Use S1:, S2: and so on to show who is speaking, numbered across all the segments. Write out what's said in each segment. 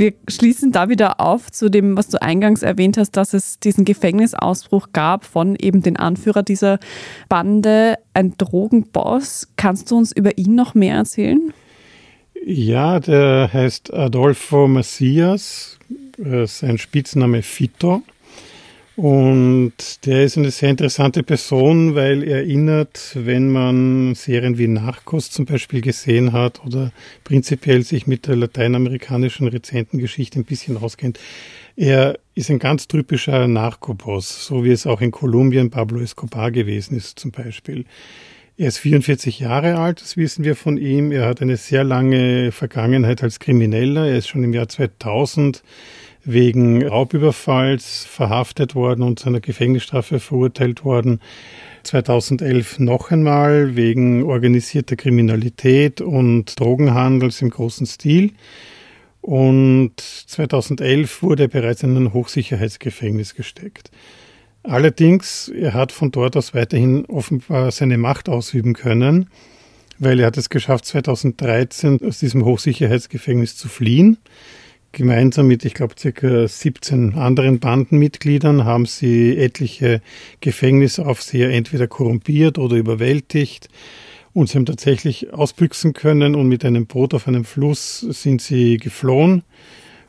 S1: Wir schließen da wieder auf zu dem, was du eingangs erwähnt hast, dass es diesen Gefängnisausbruch gab von eben den Anführer dieser Bande, ein Drogenboss. Kannst du uns über ihn noch mehr erzählen?
S2: Ja, der heißt Adolfo Macias, sein Spitzname Fito. Und der ist eine sehr interessante Person, weil er erinnert, wenn man Serien wie Narcos zum Beispiel gesehen hat oder prinzipiell sich mit der lateinamerikanischen Rezentengeschichte ein bisschen auskennt. Er ist ein ganz typischer Narcoboss, so wie es auch in Kolumbien Pablo Escobar gewesen ist zum Beispiel. Er ist 44 Jahre alt, das wissen wir von ihm. Er hat eine sehr lange Vergangenheit als Krimineller. Er ist schon im Jahr 2000 wegen Raubüberfalls verhaftet worden und zu einer Gefängnisstrafe verurteilt worden. 2011 noch einmal wegen organisierter Kriminalität und Drogenhandels im großen Stil. Und 2011 wurde er bereits in ein Hochsicherheitsgefängnis gesteckt. Allerdings, er hat von dort aus weiterhin offenbar seine Macht ausüben können, weil er hat es geschafft, 2013 aus diesem Hochsicherheitsgefängnis zu fliehen. Gemeinsam mit, ich glaube, circa 17 anderen Bandenmitgliedern haben sie etliche Gefängnisaufseher entweder korrumpiert oder überwältigt. Und sie haben tatsächlich ausbüchsen können und mit einem Boot auf einem Fluss sind sie geflohen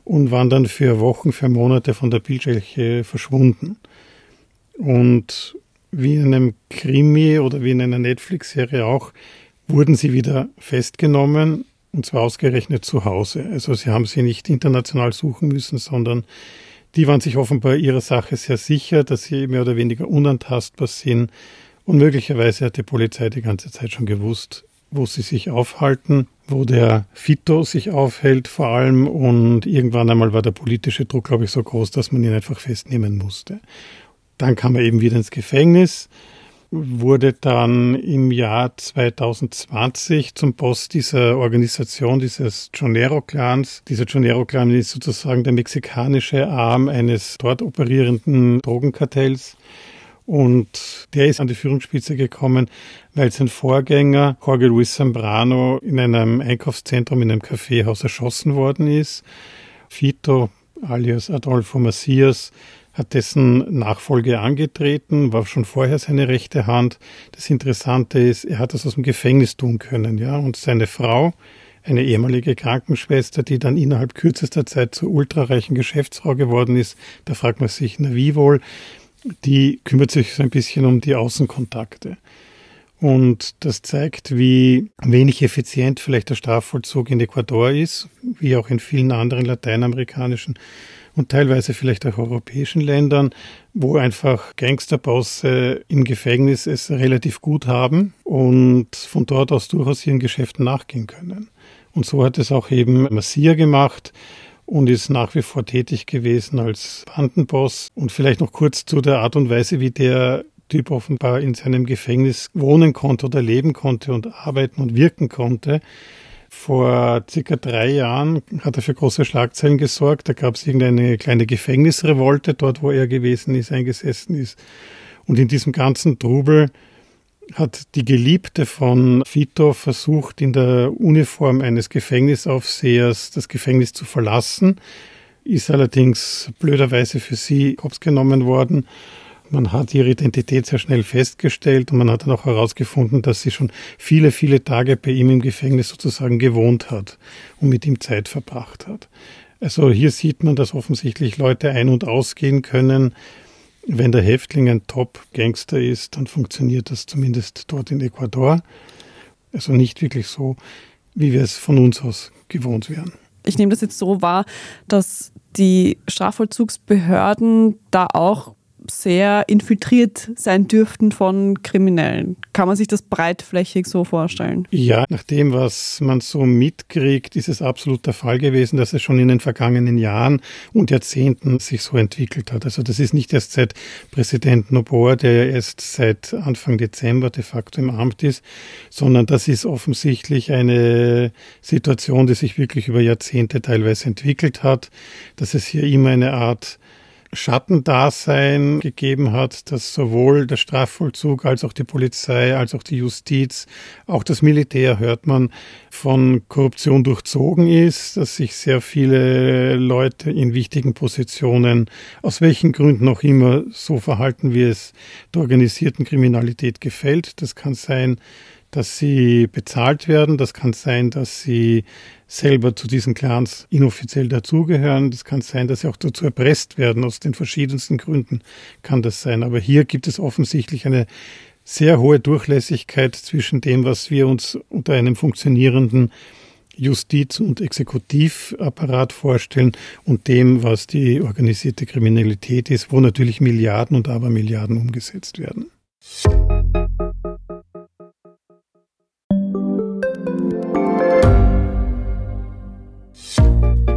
S2: und waren dann für Wochen, für Monate von der Bildfläche verschwunden. Und wie in einem Krimi oder wie in einer Netflix-Serie auch, wurden sie wieder festgenommen und zwar ausgerechnet zu Hause. Also sie haben sie nicht international suchen müssen, sondern die waren sich offenbar ihrer Sache sehr sicher, dass sie mehr oder weniger unantastbar sind. Und möglicherweise hat die Polizei die ganze Zeit schon gewusst, wo sie sich aufhalten, wo der Fito sich aufhält vor allem. Und irgendwann einmal war der politische Druck, glaube ich, so groß, dass man ihn einfach festnehmen musste. Dann kam er eben wieder ins Gefängnis wurde dann im Jahr 2020 zum Boss dieser Organisation, dieses Jonero-Clans. Dieser Jonero-Clan ist sozusagen der mexikanische Arm eines dort operierenden Drogenkartells. Und der ist an die Führungsspitze gekommen, weil sein Vorgänger, Jorge Luis Zambrano, in einem Einkaufszentrum, in einem Kaffeehaus erschossen worden ist. Fito, alias Adolfo Macias, hat dessen Nachfolge angetreten, war schon vorher seine rechte Hand. Das Interessante ist, er hat das aus dem Gefängnis tun können, ja, und seine Frau, eine ehemalige Krankenschwester, die dann innerhalb kürzester Zeit zur ultrareichen Geschäftsfrau geworden ist, da fragt man sich, na wie wohl, die kümmert sich so ein bisschen um die Außenkontakte. Und das zeigt, wie wenig effizient vielleicht der Strafvollzug in Ecuador ist, wie auch in vielen anderen lateinamerikanischen und teilweise vielleicht auch europäischen Ländern, wo einfach Gangsterbosse im Gefängnis es relativ gut haben und von dort aus durchaus ihren Geschäften nachgehen können. Und so hat es auch eben Massia gemacht und ist nach wie vor tätig gewesen als Bandenboss. Und vielleicht noch kurz zu der Art und Weise, wie der Typ offenbar in seinem Gefängnis wohnen konnte oder leben konnte und arbeiten und wirken konnte. Vor circa drei Jahren hat er für große Schlagzeilen gesorgt. Da gab es irgendeine kleine Gefängnisrevolte dort, wo er gewesen ist, eingesessen ist. Und in diesem ganzen Trubel hat die Geliebte von Fito versucht, in der Uniform eines Gefängnisaufsehers das Gefängnis zu verlassen, ist allerdings blöderweise für sie hops genommen worden man hat ihre Identität sehr schnell festgestellt und man hat dann auch herausgefunden, dass sie schon viele, viele Tage bei ihm im Gefängnis sozusagen gewohnt hat und mit ihm Zeit verbracht hat. Also hier sieht man, dass offensichtlich Leute ein- und ausgehen können. Wenn der Häftling ein Top-Gangster ist, dann funktioniert das zumindest dort in Ecuador. Also nicht wirklich so, wie wir es von uns aus gewohnt wären.
S1: Ich nehme das jetzt so wahr, dass die Strafvollzugsbehörden da auch sehr infiltriert sein dürften von Kriminellen. Kann man sich das breitflächig so vorstellen?
S2: Ja, nach dem, was man so mitkriegt, ist es absolut der Fall gewesen, dass es schon in den vergangenen Jahren und Jahrzehnten sich so entwickelt hat. Also das ist nicht erst seit Präsident Noboa, der ja erst seit Anfang Dezember de facto im Amt ist, sondern das ist offensichtlich eine Situation, die sich wirklich über Jahrzehnte teilweise entwickelt hat, dass es hier immer eine Art Schattendasein gegeben hat, dass sowohl der Strafvollzug als auch die Polizei, als auch die Justiz, auch das Militär hört man von Korruption durchzogen ist, dass sich sehr viele Leute in wichtigen Positionen aus welchen Gründen auch immer so verhalten, wie es der organisierten Kriminalität gefällt. Das kann sein, dass sie bezahlt werden. Das kann sein, dass sie selber zu diesen Clans inoffiziell dazugehören. Das kann sein, dass sie auch dazu erpresst werden. Aus den verschiedensten Gründen kann das sein. Aber hier gibt es offensichtlich eine sehr hohe Durchlässigkeit zwischen dem, was wir uns unter einem funktionierenden Justiz- und Exekutivapparat vorstellen und dem, was die organisierte Kriminalität ist, wo natürlich Milliarden und Abermilliarden umgesetzt werden.